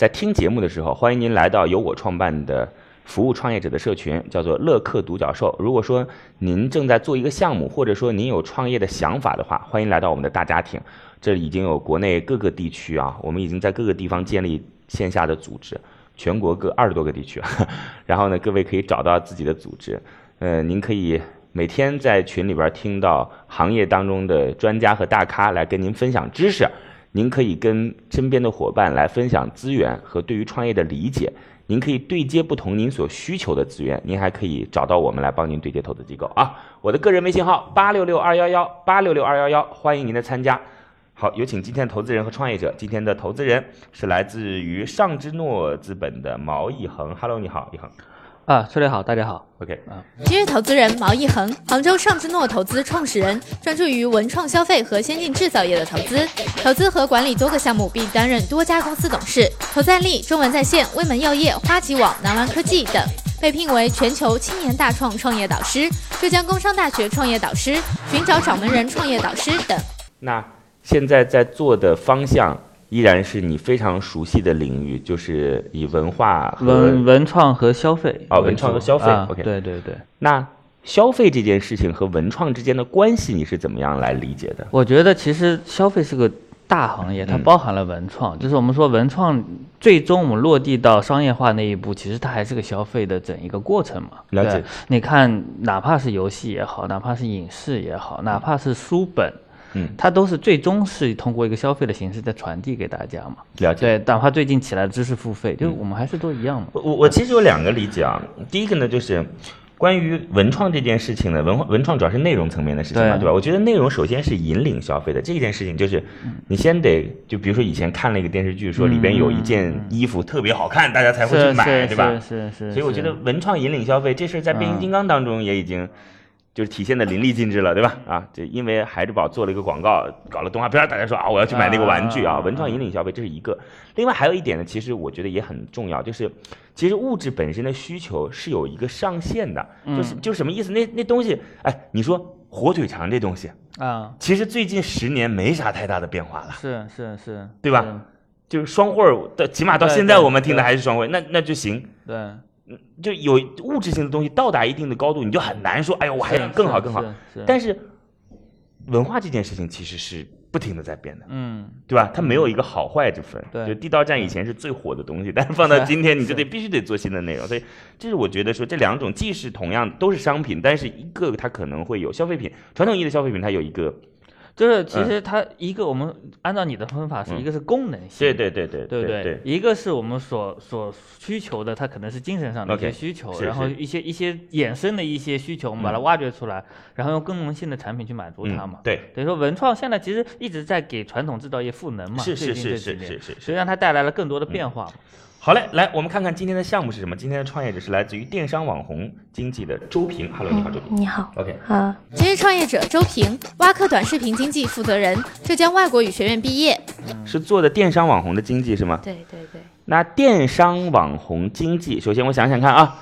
在听节目的时候，欢迎您来到由我创办的服务创业者的社群，叫做乐客独角兽。如果说您正在做一个项目，或者说您有创业的想法的话，欢迎来到我们的大家庭。这里已经有国内各个地区啊，我们已经在各个地方建立线下的组织，全国各二十多个地区。然后呢，各位可以找到自己的组织，呃，您可以。每天在群里边听到行业当中的专家和大咖来跟您分享知识，您可以跟身边的伙伴来分享资源和对于创业的理解，您可以对接不同您所需求的资源，您还可以找到我们来帮您对接投资机构啊。我的个人微信号八六六二幺幺八六六二幺幺，欢迎您的参加。好，有请今天的投资人和创业者。今天的投资人是来自于上之诺资本的毛一恒。Hello，你好，一恒。啊，崔磊好，大家好，OK 啊。今日投资人毛一恒，杭州尚之诺投资创始人，专注于文创消费和先进制造业的投资，投资和管理多个项目，并担任多家公司董事。投资力：中文在线、威门药业、花旗网、南湾科技等。被聘为全球青年大创创业导师、浙江工商大学创业导师、寻找掌门人创业导师等。那现在在做的方向？依然是你非常熟悉的领域，就是以文化、文文创和消费啊，文创和消费。OK，对对对。那消费这件事情和文创之间的关系，你是怎么样来理解的？我觉得其实消费是个大行业，它包含了文创。就是我们说文创最终我们落地到商业化那一步，其实它还是个消费的整一个过程嘛。了解。你看，哪怕是游戏也好，哪怕是影视也好，哪怕是书本。嗯，它都是最终是通过一个消费的形式在传递给大家嘛？了解。对，哪怕最近起来的知识付费，就是我们还是都一样嘛。我我其实有两个理解啊。第一个呢，就是关于文创这件事情呢，文化文创主要是内容层面的事情嘛，对吧？我觉得内容首先是引领消费的这件事情，就是你先得就比如说以前看了一个电视剧，说里边有一件衣服特别好看，大家才会去买，对吧？是是。所以我觉得文创引领消费这事在变形金刚当中也已经。就是体现的淋漓尽致了，对吧？啊，这因为孩之宝做了一个广告，搞了动画片，大家说啊，我要去买那个玩具啊，文创引领消费，这是一个。另外还有一点呢，其实我觉得也很重要，就是其实物质本身的需求是有一个上限的，就是就是什么意思？那那东西，哎，你说火腿肠这东西啊，其实最近十年没啥太大的变化了，是是是，对吧？就是双汇的，起码到现在我们听的还是双汇，那那就行。对。就有物质性的东西到达一定的高度，你就很难说，哎呦，我还要更好更好。但是文化这件事情其实是不停的在变的，嗯，对吧？它没有一个好坏之分。对，就地道战以前是最火的东西，但是放到今天，你就得必须得做新的内容。所以这是我觉得说这两种既是同样都是商品，但是一个它可能会有消费品，传统意义的消费品它有一个。就是其实它一个我们按照你的分法是一个是功能性，对对对对，对不对？一个是我们所所需求的，它可能是精神上的一些需求，然后一些一些衍生的一些需求，我们把它挖掘出来，然后用功能性的产品去满足它嘛。对，等于说文创现在其实一直在给传统制造业赋能嘛，是是是是是是，实际上它带来了更多的变化嘛。好嘞，来，我们看看今天的项目是什么。今天的创业者是来自于电商网红经济的周平。Hello，你好，周平。你好。OK。啊，今日创业者周平，挖客短视频经济负责人，浙江外国语学院毕业。是做的电商网红的经济是吗？对对对。那电商网红经济，首先我想想看啊，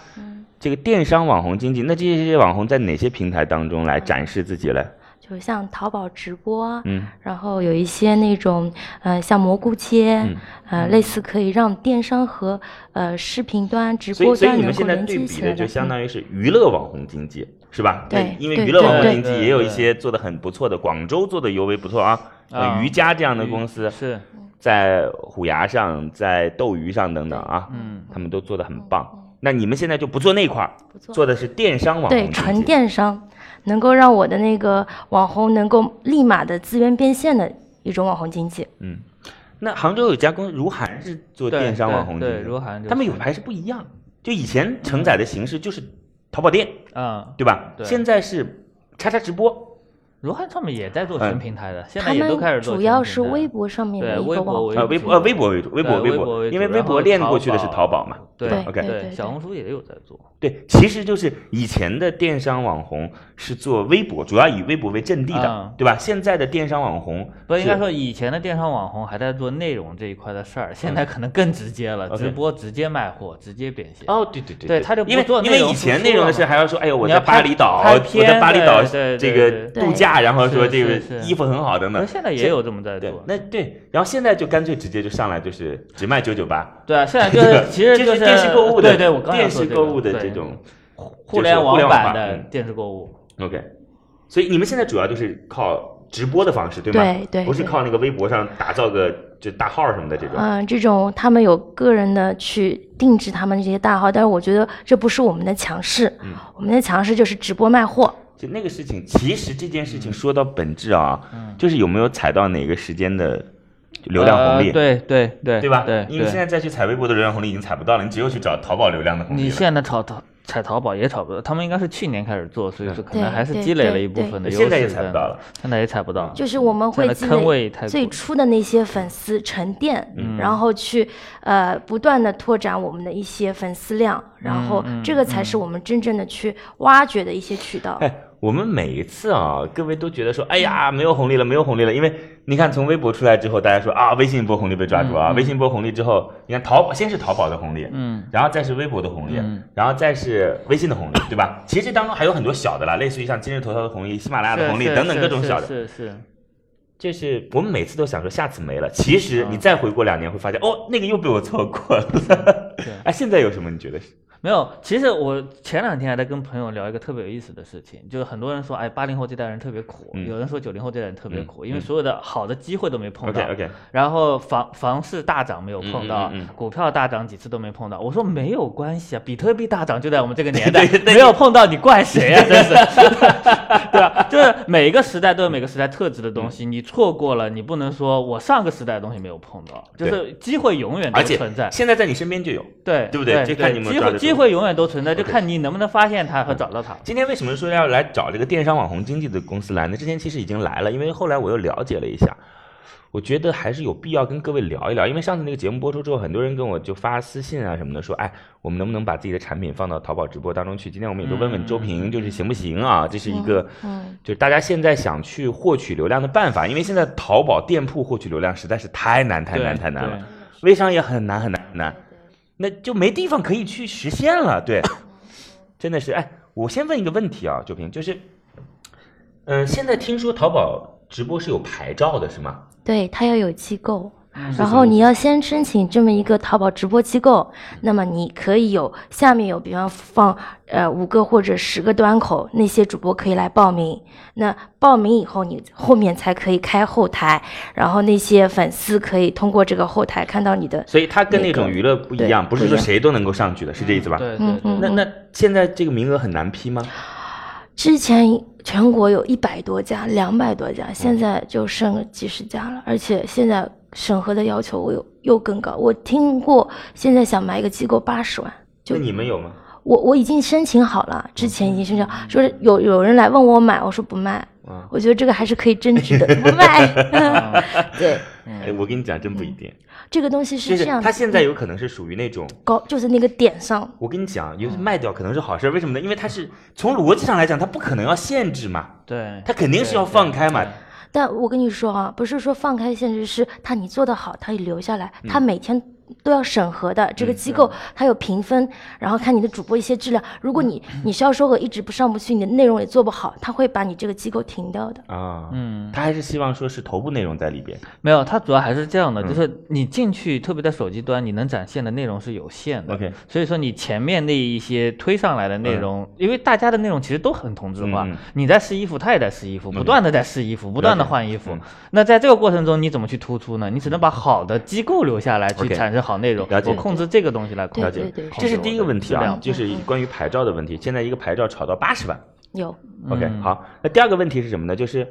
这个电商网红经济，那这些网红在哪些平台当中来展示自己嘞？就像淘宝直播，嗯，然后有一些那种，呃，像蘑菇街，呃，类似可以让电商和呃视频端、直播端能够连接起来的，就相当于是娱乐网红经济，是吧？对，因为娱乐网红经济也有一些做的很不错的，广州做的尤为不错啊，瑜伽这样的公司是在虎牙上、在斗鱼上等等啊，嗯，他们都做的很棒。那你们现在就不做那块儿，做的是电商网红，对，纯电商。能够让我的那个网红能够立马的资源变现的一种网红经济。嗯，那杭州有家公司如涵是做电商网红经济，如涵，他们有还是不一样。就以前承载的形式就是淘宝店，啊，对吧？现在是叉叉直播，罗汉上面也在做全平台的，现在也都开始做。主要是微博上面的一个网呃微博呃微博为主，微博微博，因为微博链过去的是淘宝嘛。对，OK，对，小红书也有在做。对，其实就是以前的电商网红是做微博，主要以微博为阵地的，对吧？现在的电商网红不应该说以前的电商网红还在做内容这一块的事儿，现在可能更直接了，直播直接卖货，直接变现。哦，对对对，对，他就因为因为以前内容的事还要说，哎呦，我在巴厘岛，我在巴厘岛这个度假，然后说这个衣服很好等等。现在也有这么在做，那对，然后现在就干脆直接就上来就是只卖九九八。对啊，现在就是其实 就是电视购物的，对对，我刚电视购物的这种互联网版的电视购物。OK，所以你们现在主要就是靠直播的方式，对吗？对对，不是靠那个微博上打造个就大号什么的这种。嗯，这种他们有个人的去定制他们这些大号，但是我觉得这不是我们的强势，我们的强势就是直播卖货。就那个事情，其实这件事情说到本质啊，就是有没有踩到哪个时间的。流量红利，对对对，对吧？对，因为现在再去踩微博的流量红利已经踩不到了，你只有去找淘宝流量的红利。你现在炒淘踩淘宝也炒不到，他们应该是去年开始做，所以说可能还是积累了一部分的优势。现在也踩不到了，现在也踩不到。就是我们会积累最初的那些粉丝沉淀，然后去呃不断的拓展我们的一些粉丝量，然后这个才是我们真正的去挖掘的一些渠道。我们每一次啊，各位都觉得说，哎呀，没有红利了，没有红利了。因为你看，从微博出来之后，大家说啊，微信一波红利被抓住啊，微信一波红利之后，你看淘宝先是淘宝的红利，嗯，然后再是微博的红利，嗯然后再是微信的红利，对吧？其实这当中还有很多小的啦，类似于像今日头条的红利、喜马拉雅的红利等等各种小的，是是。这是我们每次都想说下次没了，其实你再回过两年会发现，哦，那个又被我错过了。哎，现在有什么？你觉得是？没有，其实我前两天还在跟朋友聊一个特别有意思的事情，就是很多人说，哎，八零后这代人特别苦，有人说九零后这代人特别苦，因为所有的好的机会都没碰到。然后房房市大涨没有碰到，股票大涨几次都没碰到。我说没有关系啊，比特币大涨就在我们这个年代，没有碰到你怪谁啊？真是，对啊？就是每一个时代都有每个时代特质的东西，你错过了，你不能说我上个时代的东西没有碰到，就是机会永远都存在。现在在你身边就有，对对不对？就看你们机会机会永远都存在。就看你能不能发现它和找到它。今天为什么说要来找这个电商网红经济的公司来呢？之前其实已经来了，因为后来我又了解了一下，我觉得还是有必要跟各位聊一聊。因为上次那个节目播出之后，很多人跟我就发私信啊什么的，说，哎，我们能不能把自己的产品放到淘宝直播当中去？今天我们也都问问周平，就是行不行啊？这是一个，就是大家现在想去获取流量的办法，因为现在淘宝店铺获取流量实在是太难太难太难了，微商也很难很难很难。那就没地方可以去实现了，对，真的是。哎，我先问一个问题啊，周平，就是，嗯，现在听说淘宝直播是有牌照的，是吗？对，它要有机构。然后你要先申请这么一个淘宝直播机构，那么你可以有下面有，比方放呃五个或者十个端口，那些主播可以来报名。那报名以后，你后面才可以开后台，然后那些粉丝可以通过这个后台看到你的。所以它跟那种娱乐不一样，不是说谁都能够上去的，是这意思吧？对嗯嗯。那那现在这个名额很难批吗？之前全国有一百多家、两百多家，现在就剩几十家了，而且现在。审核的要求我有又更高，我听过现在想买一个机构八十万，就你们有吗？我我已经申请好了，之前已经申请，说是有有人来问我买，我说不卖，我觉得这个还是可以增值的，不卖。对，哎，我跟你讲，真不一定，这个东西是这样，它现在有可能是属于那种高，就是那个点上。我跟你讲，有卖掉可能是好事，为什么呢？因为它是从逻辑上来讲，它不可能要限制嘛，对，它肯定是要放开嘛。但我跟你说啊，不是说放开限制，是他你做的好，他留下来，他每天。都要审核的，这个机构它有评分，然后看你的主播一些质量。如果你你销售额一直不上不去，你的内容也做不好，他会把你这个机构停掉的啊。嗯，他还是希望说是头部内容在里边。没有，他主要还是这样的，就是你进去，特别在手机端，你能展现的内容是有限的。OK，所以说你前面那一些推上来的内容，因为大家的内容其实都很同质化，你在试衣服，他也在试衣服，不断的在试衣服，不断的换衣服。那在这个过程中，你怎么去突出呢？你只能把好的机构留下来，去产生好内容。了解。控制这个东西来了解，这是第一个问题啊，就是关于牌照的问题。现在一个牌照炒到八十万，有。OK，好，那第二个问题是什么呢？就是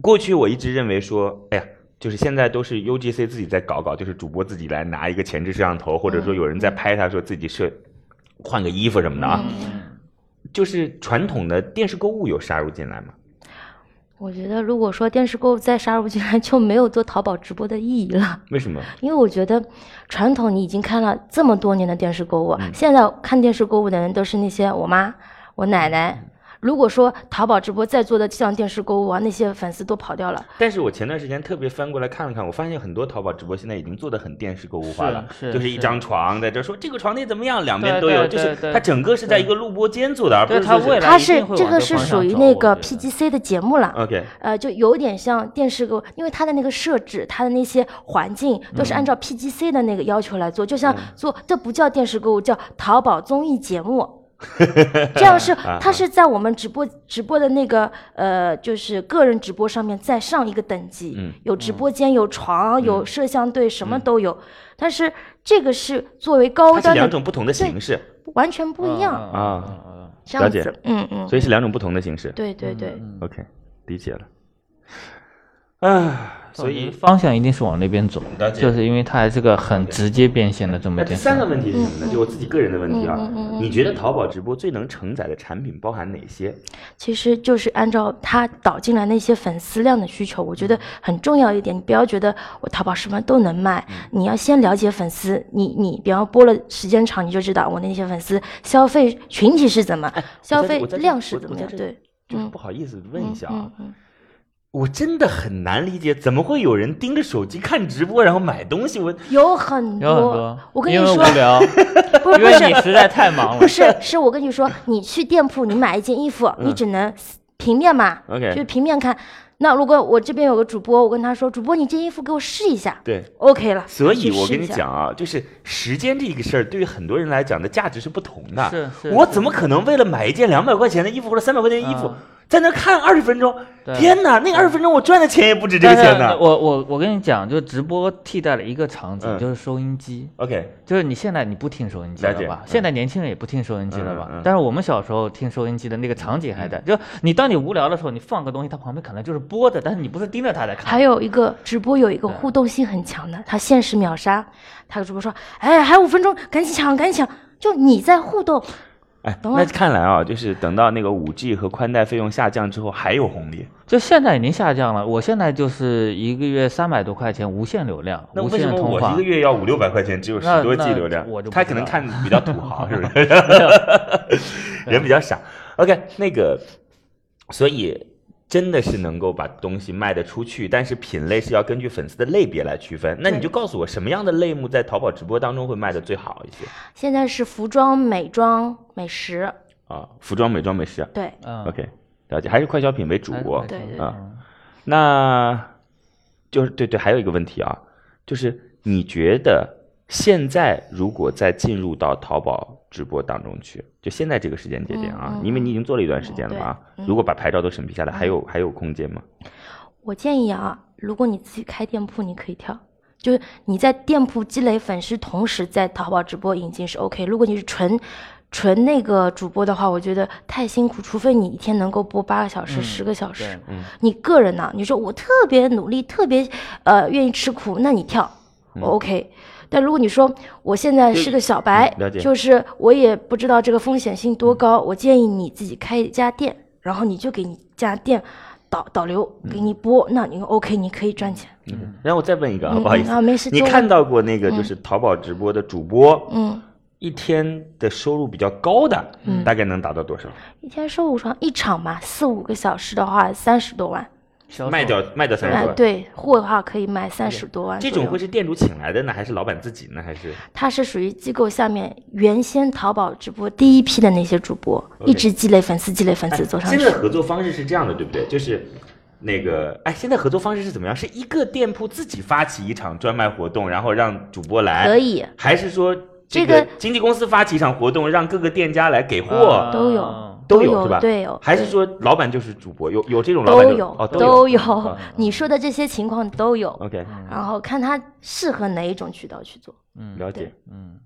过去我一直认为说，哎呀，就是现在都是 UGC 自己在搞搞，就是主播自己来拿一个前置摄像头，或者说有人在拍他，说自己是换个衣服什么的啊。就是传统的电视购物有杀入进来吗？我觉得如果说电视购物再杀入进来，就没有做淘宝直播的意义了。为什么？因为我觉得传统你已经看了这么多年的电视购物，嗯现在看电视购物的人都是那些我妈、我奶奶。如果说淘宝直播在做的像电视购物啊，那些粉丝都跑掉了。但是我前段时间特别翻过来看了看，我发现很多淘宝直播现在已经做的很电视购物化了，是是就是一张床在这说这个床垫怎么样，两边都有，就是它整个是在一个录播间做的，而不是它未来它是这个是属于那个 PGC 的节目了。OK 呃，就有点像电视购，因为它的那个设置，它的那些环境都是按照 PGC 的那个要求来做，就像做这不叫电视购物，叫淘宝综艺节目。这样是他是在我们直播直播的那个呃，就是个人直播上面再上一个等级，嗯。有直播间、有床、有摄像队，什么都有。但是这个是作为高端的，两种不同的形式，完全不一样，啊了解。嗯嗯，所以是两种不同的形式。对对对。OK，理解了。啊，所以方向一定是往那边走了，解就是因为它还是个很直接变现的这么一件事。第三个问题是什么呢？就我自己个人的问题啊嗯嗯嗯，嗯你觉得淘宝直播最能承载的产品包含哪些？其实就是按照它导进来那些粉丝量的需求，我觉得很重要一点。你不要觉得我淘宝什么都能卖，你要先了解粉丝。你你比方播了时间长，你就知道我那些粉丝消费群体是怎么，消费量是怎么样。对，就是嗯不好意思问一下啊嗯，嗯我真的很难理解，怎么会有人盯着手机看直播然后买东西？我嗯有很有很多多，，我跟你因为说，无聊，不是不因为你实在太忙了不。是，是我跟你说，你去店铺你买一件衣服，你只能平面嘛，嗯 OK 就平面看。那如果我这边有个主播，我跟他说，主播你这衣服给我试一下对。，OK 了。所以，我跟你讲啊，就是时间这个事儿，对于很多人来讲的价值是不同的。是是是我怎么可能为了买一件两百块钱的衣服或者三百块钱的衣服嗯，在那看二十分钟？天哪，那二十分钟我赚的钱也不止这个钱呢。我我我跟你讲，就是直播替代了一个场景，嗯就是收音机。OK，就是你现在你不听收音机了吧？现在年轻人也不听收音机了吧？但是我们小时候听收音机的那个场景还在，就你当你无聊的时候，你放个东西，它旁边可能就是播的，但是你不是盯着它在看。还有一个直播有一个互动性很强的，它限时秒杀，他主播说，哎，还有五分钟，赶紧抢，赶紧抢，就你在互动，哎，那看来啊，就是等到那个五 G 和宽带费用下降之后，还有红利。就现在已经下降了，我现在就是一个月三百多块钱无限流量，无限通话我一个。月要五六百块钱，只有十多 G 流量我就？他可能看比较土豪，是不是？人比较傻。OK，那个，所以真的是能够把东西卖得出去，但是品类是要根据粉丝的类别来区分。那你就告诉我，什么样的类目在淘宝直播当中会卖得最好一些现在是服装、美妆、美食，啊？服装、美妆、美食。对嗯 OK，了解，还是快消品为主。还对对啊，那就是对对，还有一个问题啊，就是你觉得现在如果再进入到淘宝直播当中去，就现在这个时间节点啊，嗯嗯因为你已经做了一段时间了嘛，对嗯如果把牌照都审批下来，还有还有空间吗？我建议啊，如果你自己开店铺，你可以跳，就是你在店铺积累粉丝，同时在淘宝直播引进是 OK。如果你是纯纯那个主播的话，我觉得太辛苦，除非你一天能够播八个小时、嗯十个小时。嗯你个人呢、你说我特别努力，特别呃愿意吃苦，那你跳，我 OK。但如果你说我现在是个小白就是我也不知道这个风险性多高，我建议你自己开一家店，然后你就给你家店导导流，给你播，那你 OK，你可以赚钱。嗯，然后我再问一个啊，嗯不好意思，嗯啊没事你看到过那个就是淘宝直播的主播，嗯，一天的收入比较高的，嗯大概能达到多少？一天收入上一场嘛，四五个小时的话，三十多万。销卖掉卖掉三十哎万，，对，货的话可以卖三十多万。这种会是店主请来的呢，还是老板自己呢？还是他是属于机构下面原先淘宝直播第一批的那些主播一直积累粉丝，积累粉丝走上现。在合作方式是这样的，对不对？就是那个，哎，现在合作方式是怎么样？是一个店铺自己发起一场专卖活动，然后让主播来，可以，还是说这个个经纪公司发起一场活动，让各个店家来给啊货？都有嗯都有是吧？对有还是说老板就是主播？有有这种老板都有哦，都有。有，你说的这些情况都有，OK，然后看他适合哪一种渠道去做。嗯了解。嗯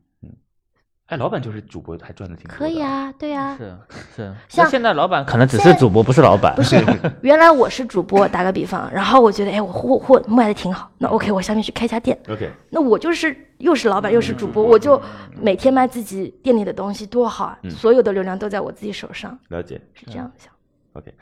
哎，老板就是主播，还赚的挺多的。可以。啊，对啊，是是，像现在老板可能只是主播，不是老板。不是，原来我是主播，打个比方，然后我觉得，哎，我货货卖的挺好，那 OK，我下面去开家店，OK，那我就是又是老板又是主播，我就每天卖自己店里的东西，多好啊！所有的流量都在我自己手上，了解。是这样想。OK，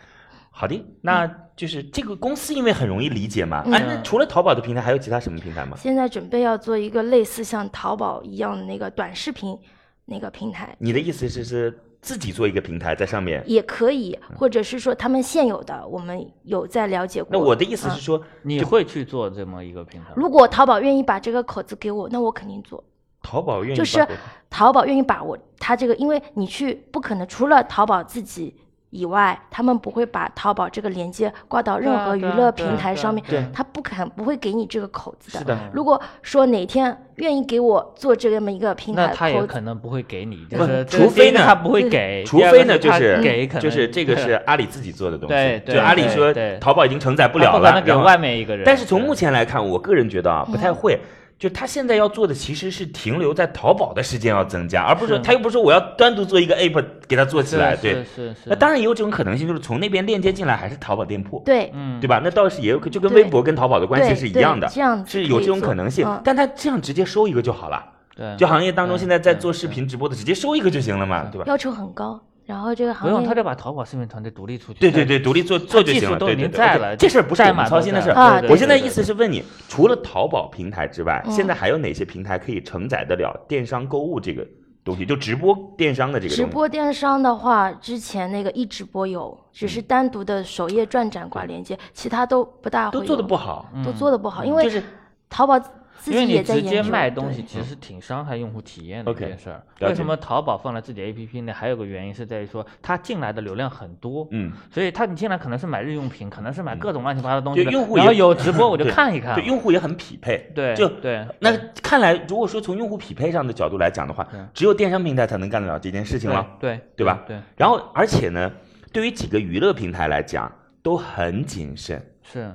好的，那就是这个公司因为很容易理解嘛。嗯哎，那除了淘宝的平台，还有其他什么平台吗？现在准备要做一个类似像淘宝一样的那个短视频那个平台，你的意思是是自己做一个平台在上面？也可以，或者是说他们现有的，我们有在了解过。那我的意思啊是说，你会去做这么一个平台？如果淘宝愿意把这个口子给我，那我肯定做。淘宝愿意就是淘宝愿意把我他这个，因为你去不可能除了淘宝自己以外，他们不会把淘宝这个链接挂到任何娱乐平台上面，他不肯不会给你这个口子的。是的如果说哪天愿意给我做这么一个平台那他也可能不会给你，就不是除非呢他不会给，除非呢，就是给就是这个是 阿里自己做的东西，对对就阿里说淘宝已经承载不了了，然后不可能给外面一个人。但是从目前来看，我个人觉得啊，不嗯太会。就他现在要做的其实是停留在淘宝的时间要增加，而不是他又不是说我要单独做一个 app 给他做起来，对。是是是，那当然也有这种可能性，就是从那边链接进来还是淘宝店铺，对嗯，对吧？那倒是也有可，就跟微博跟淘宝的关系是一样的，这样是有这种可能性嗯。但他这样直接收一个就好了，对，就行业当中现在在做视频直播的，直接收一个就行了嘛，对吧？要求很高，然后这个行不用，他就把淘宝视频团队独立出去。对对对，独立做做就行了。技术都已对对对经在 OK，了这事儿不是我代码都们操心的事儿。啊对我现在意思是问你，除了淘宝平台之外，嗯现在还有哪些平台可以承载得了电商购物这个东西？就直播电商的这个东西。直播电商的话，之前那个一直播有，只嗯是单独的首页转展挂链接，其他都不大会都做的不好，都做的不好，因为就是淘宝自因为你直接。卖东西，其实挺伤害用户体验的一 OK，件事儿。了解为什么淘宝放在自己 APP 内？还有个原因是在于说，它进来的流量很多，嗯，所以它你进来可能是买日用品，可能是买各种乱七八糟的东西的。就用户然后有直播 我就看一看对，用户也很匹配。对就对那看来，如果说从用户匹配上的角度来讲的话，只有电商平台才能干得了这件事情了。对对吧对，然后，而且呢，对于几个娱乐平台来讲，都很谨慎。是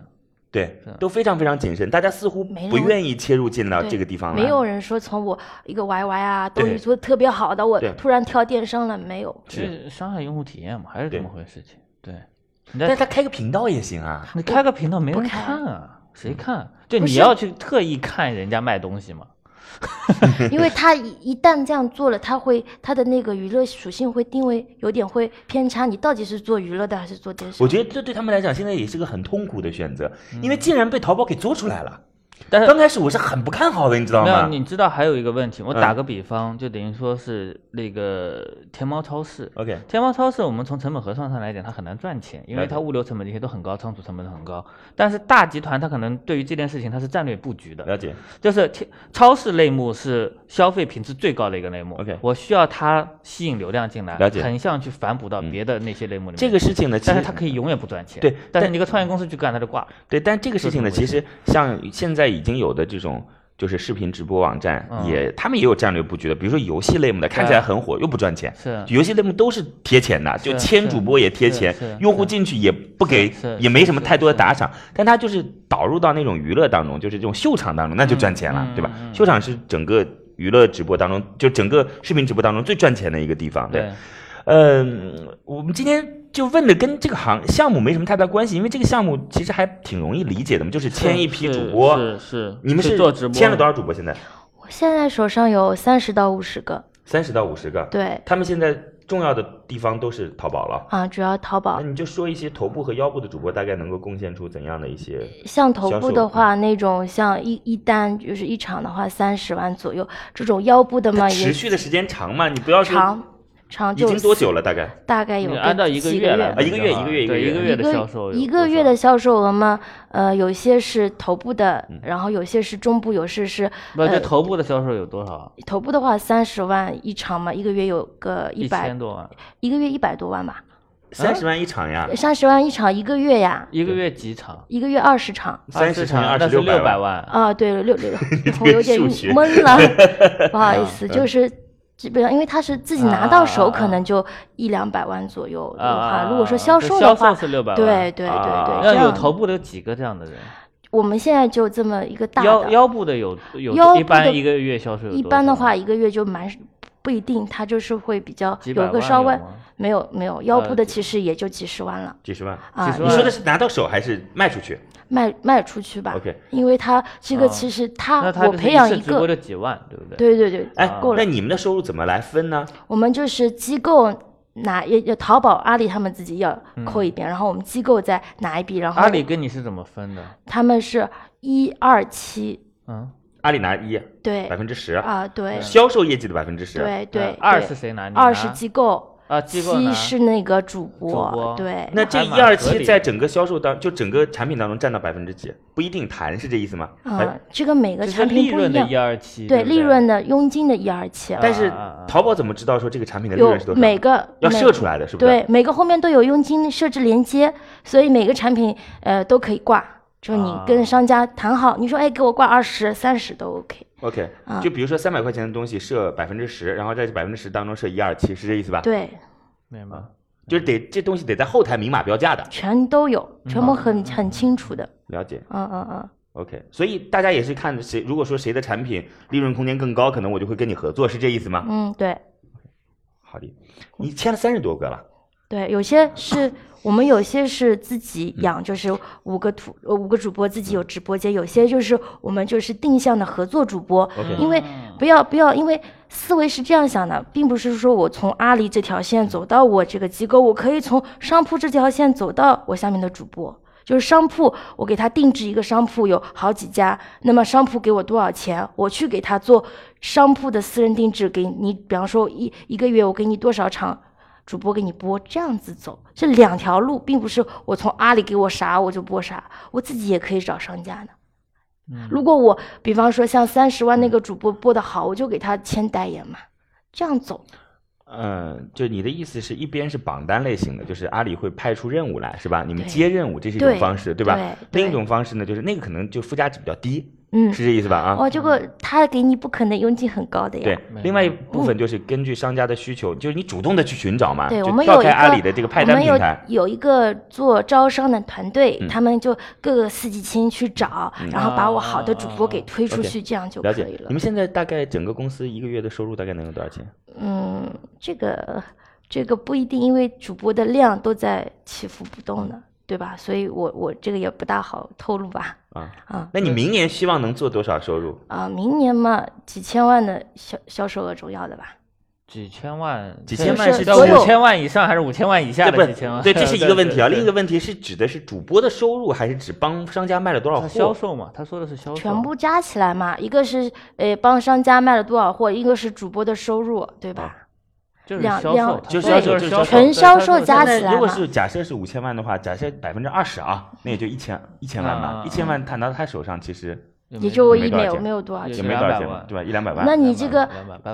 对，都非常非常谨慎，大家似乎不愿意切入进到这个地方来。没有人说从我一个 YY 啊，东对西做的特别好的，我突然跳电商了，没有。是伤害用户体验嘛，还是这么回事情。对，但是他开个频道也行啊。你开个频道没人看啊，谁看？就你要去特意看人家卖东西吗？因为他一一旦这样做了，他会他的那个娱乐属性会定位有点会偏差，你到底是做娱乐的还是做电视？我觉得这对他们来讲，现在也是个很痛苦的选择，因为竟然被淘宝给做出来了。但是刚开始我是很不看好的，你知道吗没有，吗？你知道还有一个问题，我嗯打个比方，就等于说是那个天猫超市。OK，天猫超市，我们从成本核算上来讲，它很难赚钱，因为它物流成本这些都很高，仓储成本都很高。但是大集团它可能对于这件事情它是战略布局的，了解。就是天超市类目是消费品质最高的一个类目。OK 我需要它吸引流量进来，了解横向去反哺到嗯别的那些类目里面。这个事情呢，但是它可以永远不赚钱。对但是你一个创业公司去干，它就挂了。对，但这个事情呢，其实像现在已经有的这种。就是视频直播网站嗯。也，他们也有战略布局的，比如说游戏类目的，看起来很火又不赚钱，是游戏类目都是贴钱的，就是签主播也贴钱用户进去也不给也没什么太多的打赏，但他就是导入到那种娱乐当中，就是这种秀场当中，那就赚钱了，嗯。对吧？秀场是整个娱乐直播当中，就整个视频直播当中最赚钱的一个地方，对。对，嗯，我们今天就问的跟这个行项目没什么太大关系，因为这个项目其实还挺容易理解的嘛，就是签一批主播，是是，你们是做直播签了多少主播？现在我现在手上有三十到五十个，三十到五十个，对他们现在重要的地方都是淘宝了。啊，主要淘宝那。你就说一些头部和腰部的主播大概能够贡献出怎样的一些？像头部的话，那种像一一单就是一场的话三十万左右，这种腰部的嘛也持续的时间长嘛？你不要说长长已就经多久了？大概大概有你按照一几月来啊一个月一个月一个月对一个月的一个销售有一多少个月的销售额吗，呃，有些是头部的，嗯然后有些是中部，有些是不这呃头部的销售有多少？头部的话三十万一场嘛，一个月有个一一百千，多万，一个月一百多万吧，三十万一场呀，三十万一场一个月呀，一个月几场？一个月二十场。三十乘以二十百六百。万。啊，对，六六，我有点数学懵了，不好意思，嗯就是基本上，因为他是自己拿到手，可能就一两百万左右的话，啊，如果说销售的话，是六百万，对对对啊对，那有头部的有几个这样的人？我们现在就这么一个大的，腰腰部的有有腰部一般的一个月销售？一般的话一个月就蛮不一定，他就是会比较有个稍微没有没有腰部的呃其实也就几十万了。几十万，啊几十，万。你说的是拿到手还是卖出去卖卖出去吧？OK，因为他这个啊其实那他我培养一个次直播就几万，对不对？对对对，哎够，了那。你们的收入怎么来分呢？我们就是机构拿也也淘宝、阿里他们自己要扣一遍，然后我们机构再拿一笔，然后阿里跟你是怎么分的？他们是一二七，嗯，阿里拿一对百分之十，啊，对销售业绩的百分之十，对对，二对是谁拿？二拿是机构，啊，机构拿七是那个主播，主播对，那这一二七在整个销售当，就整个产品当中占到百分之几？不一定谈，是这意思吗？啊哎，这个每个产品不一样润的一，二七，对不利润的佣金的一二七，但是淘宝怎么知道说这个产品的利润是多少？每个要设出来的，是不是？对，每个后面都有佣金设置连接，所以每个产品呃都可以挂，就是你啊跟商家谈好，你说哎给我挂二十、三十都 OK。OK，啊就比如说三百块钱的东西设百分之十，然后在这百分之十当中设一二七，是这意思吧？，对，明白。就是得这东西得在后台明码标价的，全都有，全部很很清楚的。了解。嗯嗯嗯，OK，所以大家也是看谁，如果说谁的产品利润空间更高，可能我就会跟你合作，是这意思吗？嗯，对好的，你签了三十多个了，对，有些是我们有些是自己养，就是五个图呃五个主播自己有直播间，有些就是我们就是定向的合作主播。因为不要不要，因为思维是这样想的，并不是说我从阿里这条线走到我这个机构，我可以从商铺这条线走到我下面的主播。就是商铺，我给他定制一个商铺有好几家，那么商铺给我多少钱，我去给他做商铺的私人定制，给你，比方说一一个月我给你多少场主播给你播，这样子走，这两条路，并不是我从阿里给我啥我就播啥，我自己也可以找商家的。如果我比方说像三十万那个主播播的好，我就给他签代言嘛，这样走。嗯，就你的意思是一边是榜单类型的，就是阿里会派出任务来，是吧？你们接任务，这是一种方式，对吧？对另一种方式呢，就是那个可能就附加值比较低，嗯，是这意思吧？啊，哦，这个他给你不可能佣金很高的呀。对，另外一部分就是根据商家的需求，就是你主动的去寻找嘛，对，我们有一个阿里的这个派单我们有平台，有一个做招商的团队，嗯。他们就各个四季青去找，然后把我好的主播给推出去，这样就可以了。了解你。们现在大概整个公司一个月的收入大概能有多少钱？嗯，这个这个不一定，因为主播的量都在起伏不动的，对吧？所以我我这个也不大好透露吧。啊啊那你明年希望能做多少收入？啊，明年嘛，几千万的销销售额总要的吧？几千万，几千万是到五千万以上还是五千万以下对不的几千万？对，这是 一个问题啊。另一个问题是指的是主播的收入，还是指帮商家卖了多少货销？售嘛，他说的是销售，全部加起来嘛，一个是呃帮商家卖了多少货，一个是主播的收入，对吧？就是两两销售，他就是销售就是销售纯销售加起来如果是假设是五千万的话，假设百分之二十啊，那也就一千一千万吧啊。一千万谈到他手上，其实也就一没有没有多少钱。也没多少200万，钱嘛对吧？一两百万。那你这个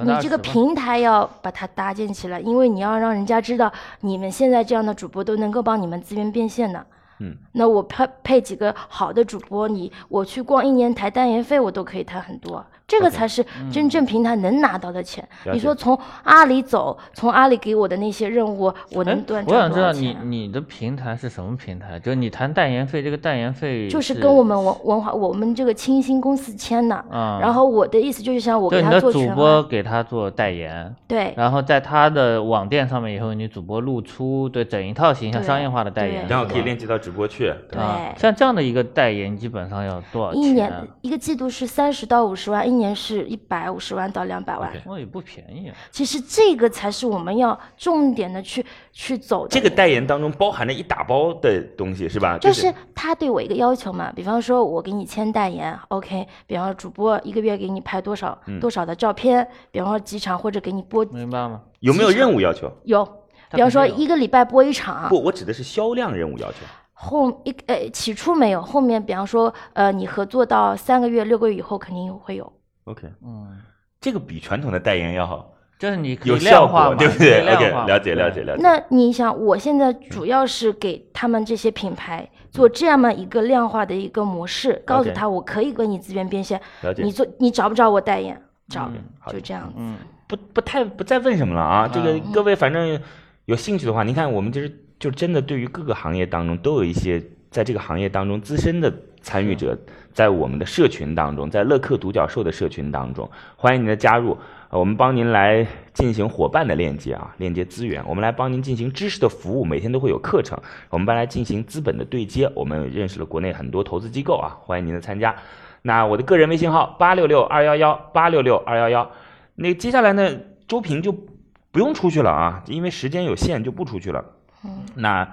你这个平台要把它搭建起来，因为你要让人家知道你们现在这样的主播都能够帮你们资源变现的。嗯，那我配配几个好的主播，你我去逛一年台代言费我都可以谈很多，这个才是真正平台能拿到的钱。你说从阿里走，从阿里给我的那些任务，我能哎赚我想知道？你你的平台是什么平台？就是你谈代言费，这个代言费就是跟我们文文化我们这个清新公司签的。啊，然后我的意思就是像我就你的主给他做主，播给他做代言，对然后在他的网店上面以后，你主播露出对整一套形象商业化的代言，对然后可以链接到直播去，对吧？啊对，像这样的一个代言，基本上要多少钱？一年一个季度是三十到五十万，一年是一百五十万到两百万。哦，也不便宜啊。其实这个才是我们要重点的去去走的。这个代言当中包含了一打包的东西，是吧？就是他对我一个要求嘛，比方说我给你签代言，OK，比方说主播一个月给你拍多少、嗯多少的照片，比方说几场或者给你播明白吗？有没有任务要求？有，比方说一个礼拜播一场，不，我指的是销量任务要求。后一呃起初没有，后面比方说呃你合作到三个月、六个月以后肯定会有。OK，嗯，这个比传统的代言要好，就是你可以有效果，量化，对不对了解了解了解。那你想，我现在主要是给他们这些品牌做这样的一个量化的一个模式，告诉他我可以给你资源变现，了解你做你找不找我代言？找嗯，就这样子。嗯，不不太不再问什么了啊！这个嗯各位反正有兴趣的话，您看我们就是就真的对于各个行业当中都有一些在这个行业当中资深的参与者，在我们的社群当中，在乐客独角兽的社群当中，欢迎您的加入，呃我们帮您来进行伙伴的链接啊，链接资源，我们来帮您进行知识的服务，每天都会有课程，我们帮来进行资本的对接，我们认识了国内很多投资机构啊，欢迎您的参加。那我的个人微信号八六六二幺幺八六六二幺幺。那接下来呢，周平就不用出去了啊，因为时间有限就不出去了。嗯那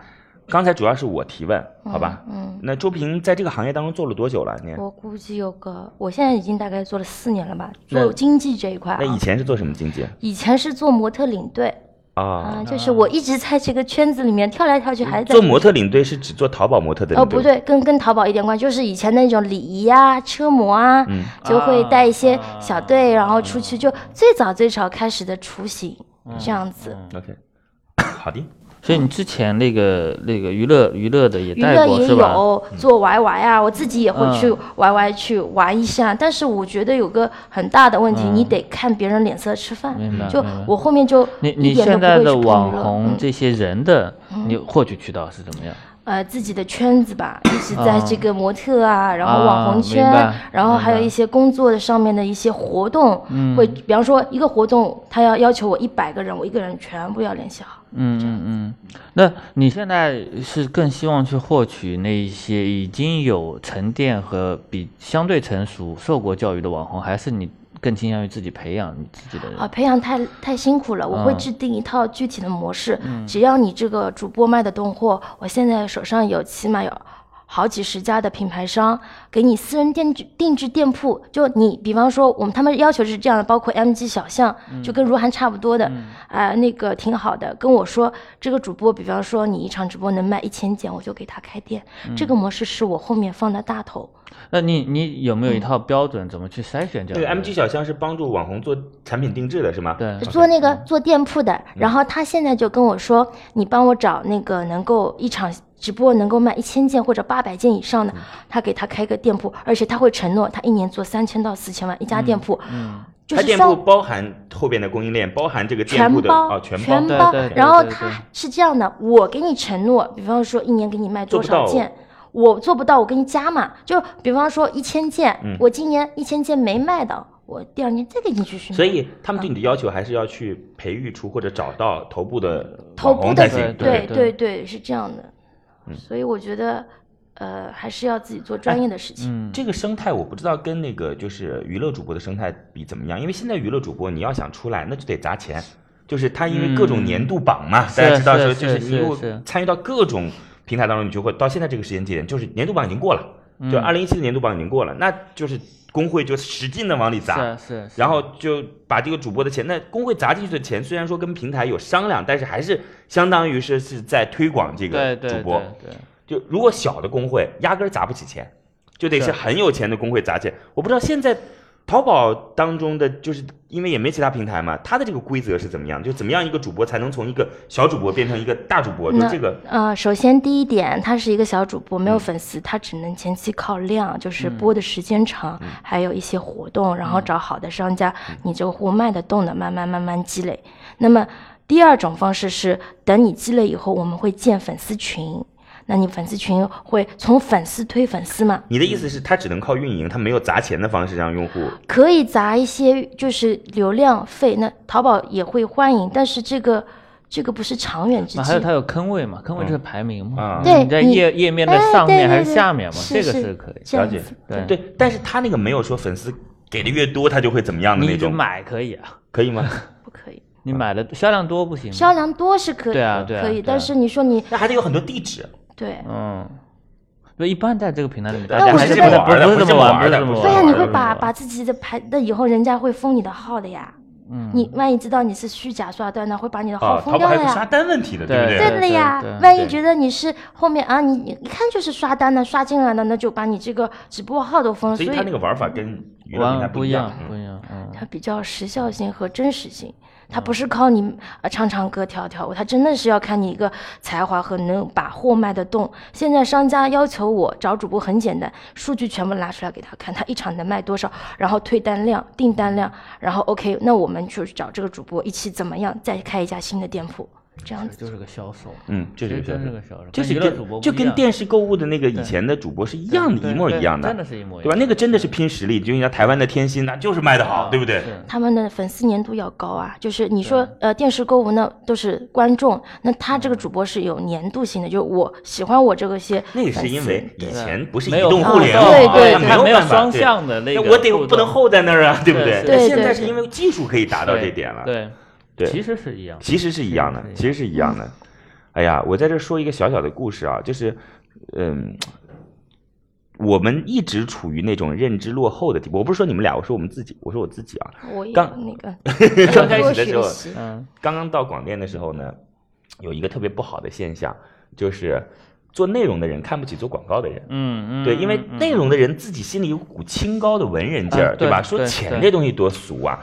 刚才主要是我提问，好吧？嗯，那周平在这个行业当中做了多久了？你我估计有个，我现在已经大概做了四年了吧，做经济这一块、啊。那以前是做什么经济以前是做模特领队啊、啊？就是我一直在这个圈子里面跳来跳去，还在做模特领队是只做淘宝模特的领哦，不，对，跟跟淘宝一点关系，就是以前那种礼仪啊、车模啊，嗯就会带一些啊小队，然后出去，就最早最早开始的雏形、嗯这样子。OK，好的。所以你之前那个那个娱乐娱乐的也娱乐也带过是吧？有做 YY 啊，我自己也会去嗯 YY 去玩一下，但是我觉得有个很大的问题，嗯你得看别人脸色吃饭明白。就我后面就你你现在的网红嗯这些人的你获取渠道是怎么样？呃自己的圈子吧，一直在这个模特啊，然后啊网红圈，然后还有一些工作的上面的一些活动，嗯会比方说一个活动，他要要求我一百个人，我一个人全部要联系好。嗯嗯嗯，那你现在是更希望去获取那一些已经有沉淀和比相对成熟、受过教育的网红，还是你更倾向于自己培养你自己的人？啊，培养太太辛苦了，我会嗯制定一套具体的模式。只要你这个主播卖的动货，我现在手上有起码有好几十家的品牌商，给你私人定制定制店铺。就你，比方说我们他们要求是这样的，包括 MG 小象，就跟如涵差不多的，啊、那个挺好的。跟我说这个主播，比方说你一场直播能卖一千件，我就给他开店。这个模式是我后面放的大头。那你你有没嗯有一套标准，怎么去筛选这这个样对？MG 小象是帮助网红做产品定制的是吗？对做那个做店铺的，然后他现在就跟我说，你帮我找那个能够一场直播能够卖一千件或者八百件以上的，他给他开个店铺，而且他会承诺他一年做三千到四千万一家店铺，嗯，就是双它店铺包含后边的供应链，包含这个店全铺的包哦，全包。全包对对对。然后他是这样的，我给你承诺，比方说一年给你卖多少件。我做不到，我给你加嘛。就比方说一千件，嗯我今年一千件没卖到，我第二年再给你继续卖。所以他们对你的要求还是要去培育出或者找到头部的头部的。对对对对，是这样的。嗯所以我觉得，呃，还是要自己做专业的事情。嗯，这个生态我不知道跟那个就是娱乐主播的生态比怎么样，因为现在娱乐主播你要想出来，那就得砸钱，就是他因为各种年度榜嘛，大家知道说就是是你参与到各种平台当中，你就会到现在这个时间节点，就是年度榜已经过了，就嗯二零一七的年度榜已经过了，那就是工会就使劲的往里砸，是是，是然后就把这个主播的钱，那工会砸进去的钱，虽然说跟平台有商量，但是还是相当于是是在推广这个对对主播。对对就如果小的工会压根儿砸不起钱，就得是是很有钱的工会砸钱。我不知道现在淘宝当中的，就是因为也没其他平台嘛，它的这个规则是怎么样？就怎么样一个主播才能从一个小主播变成一个大主播？就那这个，呃，首先第一点，他是一个小主播，嗯没有粉丝，他只能前期靠量，就是播的时间长，嗯还有一些活动，然后找好的商家，你这个货卖得动的，慢慢慢慢积累。那么第二种方式是，等你积累以后，我们会建粉丝群。那你粉丝群会从粉丝推粉丝嘛？你的意思是，他只能靠运营，他没有砸钱的方式让用户。可以砸一些就是流量费，那淘宝也会欢迎，但是这个这个不是长远之计。那还有它有坑位嘛？坑位就是排名嘛。啊对你在页页面的哎上面还是下面嘛？是这个是是可以。了解对对，但是他那个没有说粉丝给的越多，他就会怎么样的你就那种，买可以啊，可以吗？不可以。你买的销量多不行吗？销量多是可以，对啊对啊可以，但是你说你那还得有很多地址。对，嗯，就一般在这个平台里面，对大家不是还是不这么玩的不是这么玩，不是这么玩的。对呀，你会把把自己的牌，那以后人家会封你的号的呀。嗯，你万一知道你是虚假刷单呢，会把你的号啊，封掉了淘宝还有个刷呀。单问题的，对不对对？对的呀万一觉得你是后面啊，你你一看就是刷单的，刷进来的，那就把你这个直播号都封了。所以他那个玩法跟娱乐平台一样，嗯不一样，嗯。它比较时效性和真实性，它不是靠你呃唱唱歌跳跳舞，他真的是要看你一个才华和能把货卖得动。现在商家要求我找主播很简单，数据全部拿出来给他看，他一场能卖多少，然后退单量、订单量，然后 OK，那我们就找这个主播一起怎么样，再开一家新的店铺，这样子。就是个销售，嗯，就是真是是个销售，就是跟就跟电视购物的那个以前的主播是一样的，一模一样的真的是一模一样，对吧？那个真的是拼实力，就像台湾的天心，那就是卖的好，对不对？他们的粉丝粘度要高啊，就是你说呃电视购物那都是观众，那他这个主播是有粘度性的，就我喜欢我这个些那个是因为以前不是移动互联网，对对它对它没有双向的那个我得不能厚在那儿啊，对不对？对现在是因为技术可以达到这点了。对，对，其实是一样，其实是一样的，其实是一样的。哎呀，我在这说一个小小的故事啊，就是，嗯，我们一直处于那种认知落后的地步。我不是说你们俩，我说我们自己，我说我自己啊。我刚那个 刚开始的时候，嗯，刚刚到广电的时候呢，有一个特别不好的现象，就是做内容的人看不起做广告的人。嗯嗯。对，因为内容的人自己心里有股清高的文人劲儿，对吧？说钱这东西多俗啊。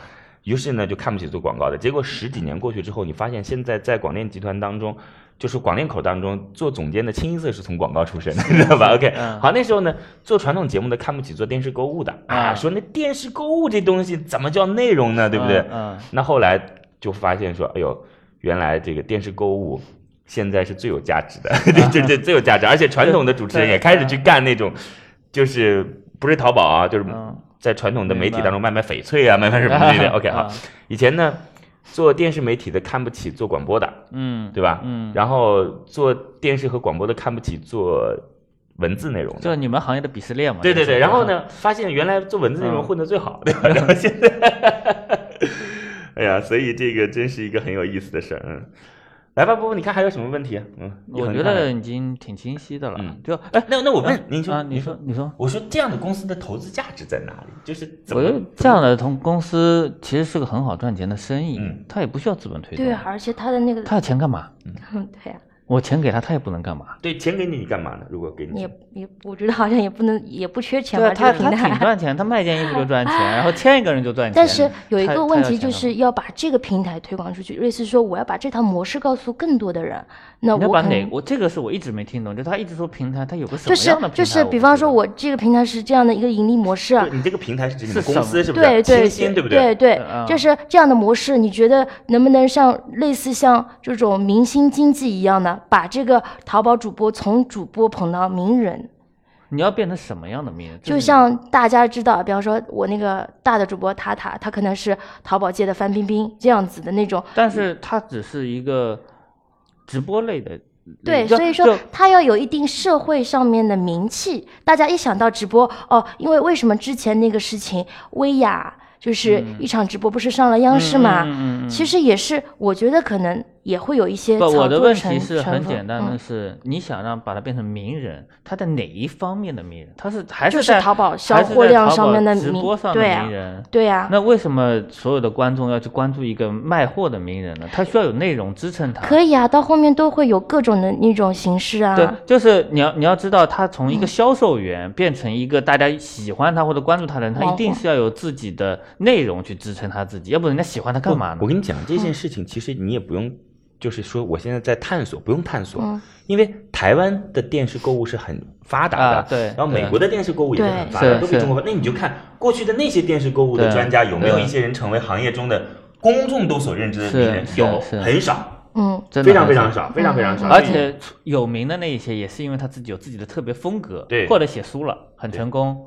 于是呢，就看不起做广告的。结果十几年过去之后，你发现现在在广电集团当中，就是广电口当中做总监的清一色是从广告出身的，知道吧？OK，好，那时候呢，做传统节目的看不起做电视购物的啊，说那电视购物这东西怎么叫内容呢？对不对？嗯。那后来就发现说，哎呦，原来这个电视购物现在是最有价值的，对对对，最有价值，而且传统的主持人也开始去干那种，就是不是淘宝啊，就是。在传统的媒体当中卖卖翡翠啊，卖卖什么之类的。OK 好，以前呢，做电视媒体的看不起做广播的，嗯，对吧？嗯，然后做电视和广播的看不起做文字内容的，就是你们行业的鄙视链嘛。对对对，然后呢，发现原来做文字内容混得最好，对吧？然后现在，哎呀，所以这个真是一个很有意思的事儿，嗯。来吧，波波，你看还有什么问题？嗯，我觉得已经挺清晰的了。嗯，就哎，那那我问您说，你说，你说，我说这样的公司的投资价值在哪里？就是我觉得这样的同公司其实是个很好赚钱的生意，嗯，它也不需要资本推动。对，而且它的那个，它要钱干嘛？嗯，对呀。我钱给他，他也不能干嘛？对，钱给你，你干嘛呢？如果给你，也也，我觉得好像也不能，也不缺钱吧？他他挺赚钱，他卖件衣服就赚钱，然后签一个人就赚钱。但是有一个问题，就是要把这个平台推广出去，类似说我要把这套模式告诉更多的人。那我把哪？我这个是我一直没听懂，就他一直说平台，他有个什么样的平台？就是就是，比方说我这个平台是这样的一个盈利模式。你这个平台是指你们公司是不是？对对对不对？对对，就是这样的模式，你觉得能不能像类似像这种明星经济一样的，把这个？淘宝主播从主播捧到名人，你要变成什么样的名人？就像大家知道，比方说我那个大的主播塔塔，他可能是淘宝界的范冰冰这样子的那种，但是他只是一个直播类的，对，所以说他要有一定社会上面的名气。大家一想到直播，哦，因为为什么之前那个事情，薇娅就是一场直播不是上了央视嘛？其实也是，我觉得可能。也会有一些。不，我的问题是很简单的，是你想让把它变成名人，他在哪一方面的名人？他是还是在淘宝销货量上面的直播上的名人？对呀。那为什么所有的观众要去关注一个卖货的名人呢？他需要有内容支撑他。可以啊，到后面都会有各种的那种形式啊。对，就是你要你要知道，他从一个销售员变成一个大家喜欢他或者关注他的人，他一定是要有自己的内容去支撑他自己，要不人家喜欢他干嘛呢？我跟你讲这件事情，其实你也不用。就是说，我现在在探索，不用探索，因为台湾的电视购物是很发达的，对。然后美国的电视购物也是很发达，都比中国。那你就看过去的那些电视购物的专家，有没有一些人成为行业中的公众都所认知的名人？有，很少，嗯，真的非常非常少，非常非常少。而且有名的那一些，也是因为他自己有自己的特别风格，对，或者写书了，很成功，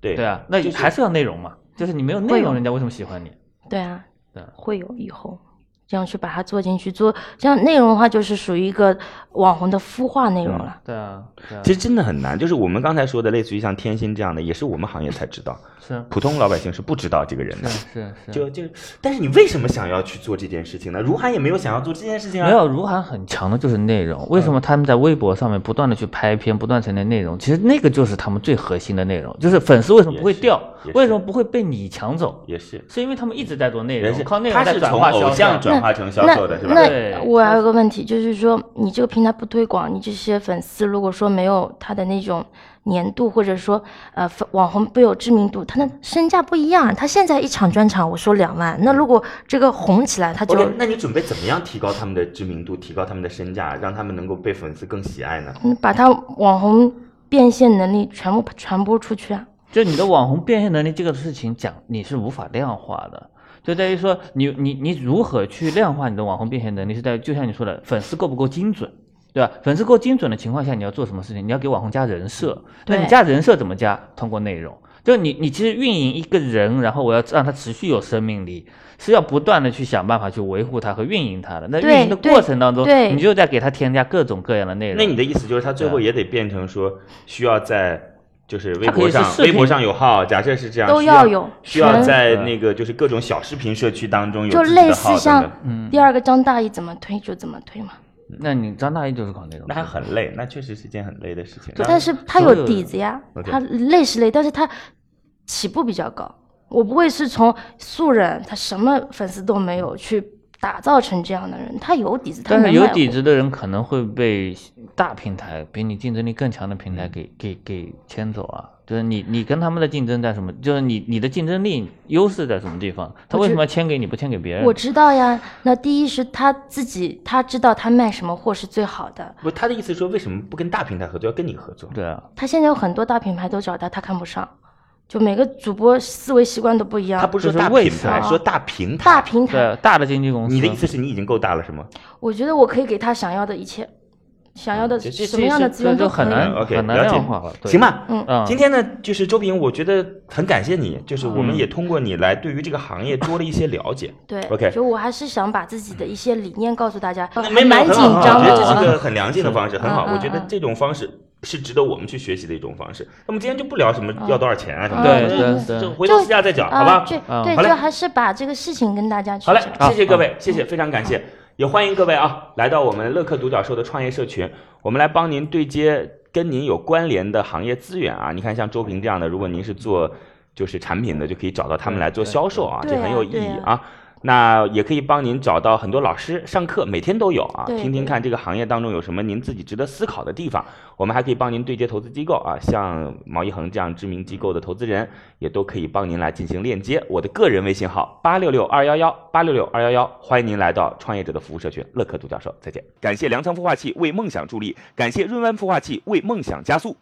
对对啊，那还是要内容嘛，就是你没有内容，人家为什么喜欢你？对啊，对，会有以后。这样去把它做进去，做这样内容的话，就是属于一个网红的孵化内容了。对啊，其实真的很难。就是我们刚才说的，类似于像天心这样的，也是我们行业才知道。是，普通老百姓是不知道这个人的。是是是。就就，但是你为什么想要去做这件事情呢？如涵也没有想要做这件事情啊。没有，如涵很强的就是内容。为什么他们在微博上面不断的去拍片，不断成内容？其实那个就是他们最核心的内容，就是粉丝为什么不会掉，为什么不会被你抢走？也是，是因为他们一直在做内容，靠内容在转化偶像转化成销售的是吧。那我还有个问题，就是说你这个平台不推广，你这些粉丝如果说没有他的那种年度，或者说呃网红不有知名度，他的身价不一样。他现在一场专场我说两万，那如果这个红起来，他就那你准备怎么样提高他们的知名度，提高他们的身价，让他们能够被粉丝更喜爱呢？把他网红变现能力全部传播出去啊！就你的网红变现能力这个事情讲，你是无法量化的。就在于说，你你你如何去量化你的网红变现能力？是在就像你说的，粉丝够不够精准，对吧？粉丝够精准的情况下，你要做什么事情？你要给网红加人设。那你加人设怎么加？通过内容。就你你其实运营一个人，然后我要让他持续有生命力，是要不断的去想办法去维护他和运营他的。那运营的过程当中，你就在给他添加各种各样的内容。那你的意思就是，他最后也得变成说，需要在。就是微博上微博上有号，假设是这样，都要有需要全在那个就是各种小视频社区当中有就自己的类似像第二个张大奕怎么推就怎么推嘛。那你张大奕就是搞那种，那还很累，那确实是件很累的事情。但是他有有底子呀他累是累，但是他起步比较高。我不会是从素人，他什么粉丝都没有去打造成这样的人，他有底子，他但是有底子的人可能会被大平台比你竞争力更强的平台给给给牵走啊。就是你你跟他们的竞争在什么？就是你你的竞争力优势在什么地方？他为什么要签给你不签给别人？我知道呀。那第一是他自己，他知道他卖什么货是最好的。不，他的意思是说，为什么不跟大平台合作，要跟你合作？对啊，他现在有很多大品牌都找他，他看不上。就每个主播思维习惯都不一样。他不是说大品牌，说大平台。大平台，对大的经纪公司，你的意思是你已经够大了，是吗？我觉得我可以给他想要的一切，想要的什么样的资源都很难嗯，OK，很难了解量化了。行吧，嗯嗯，今天呢，就是周平，我觉得很感谢你，就是我们嗯也通过你来对于这个行业多了一些了解。对 OK 就我还是想把自己的一些理念告诉大家，那还蛮紧张的。我觉得这是个很良性的方式，很好。我觉得这种方式是值得我们去学习的一种方式。那么今天就不聊什么要多少钱啊什么的，对对对回头私下再讲，好吧？对，好嘞就还是把这个事情跟大家去好嘞。，谢谢各位，谢谢，非常感谢，也欢迎各位啊来到我们乐客独角兽的创业社群，我们来帮您对接跟您有关联的行业资源啊。你看像周平这样的，如果您是做就是产品的，就可以找到他们来做销售啊，这很有意义啊。那也可以帮您找到很多老师上课，每天都有啊，听听看这个行业当中有什么您自己值得思考的地方。我们还可以帮您对接投资机构啊，像毛一恒这样知名机构的投资人，也都可以帮您来进行链接。我的个人微信号八六六二幺幺八六六二幺幺，欢迎您来到创业者的服务社群乐客独角兽，再见。感谢粮仓孵化器为梦想助力，感谢润湾孵化器为梦想加速。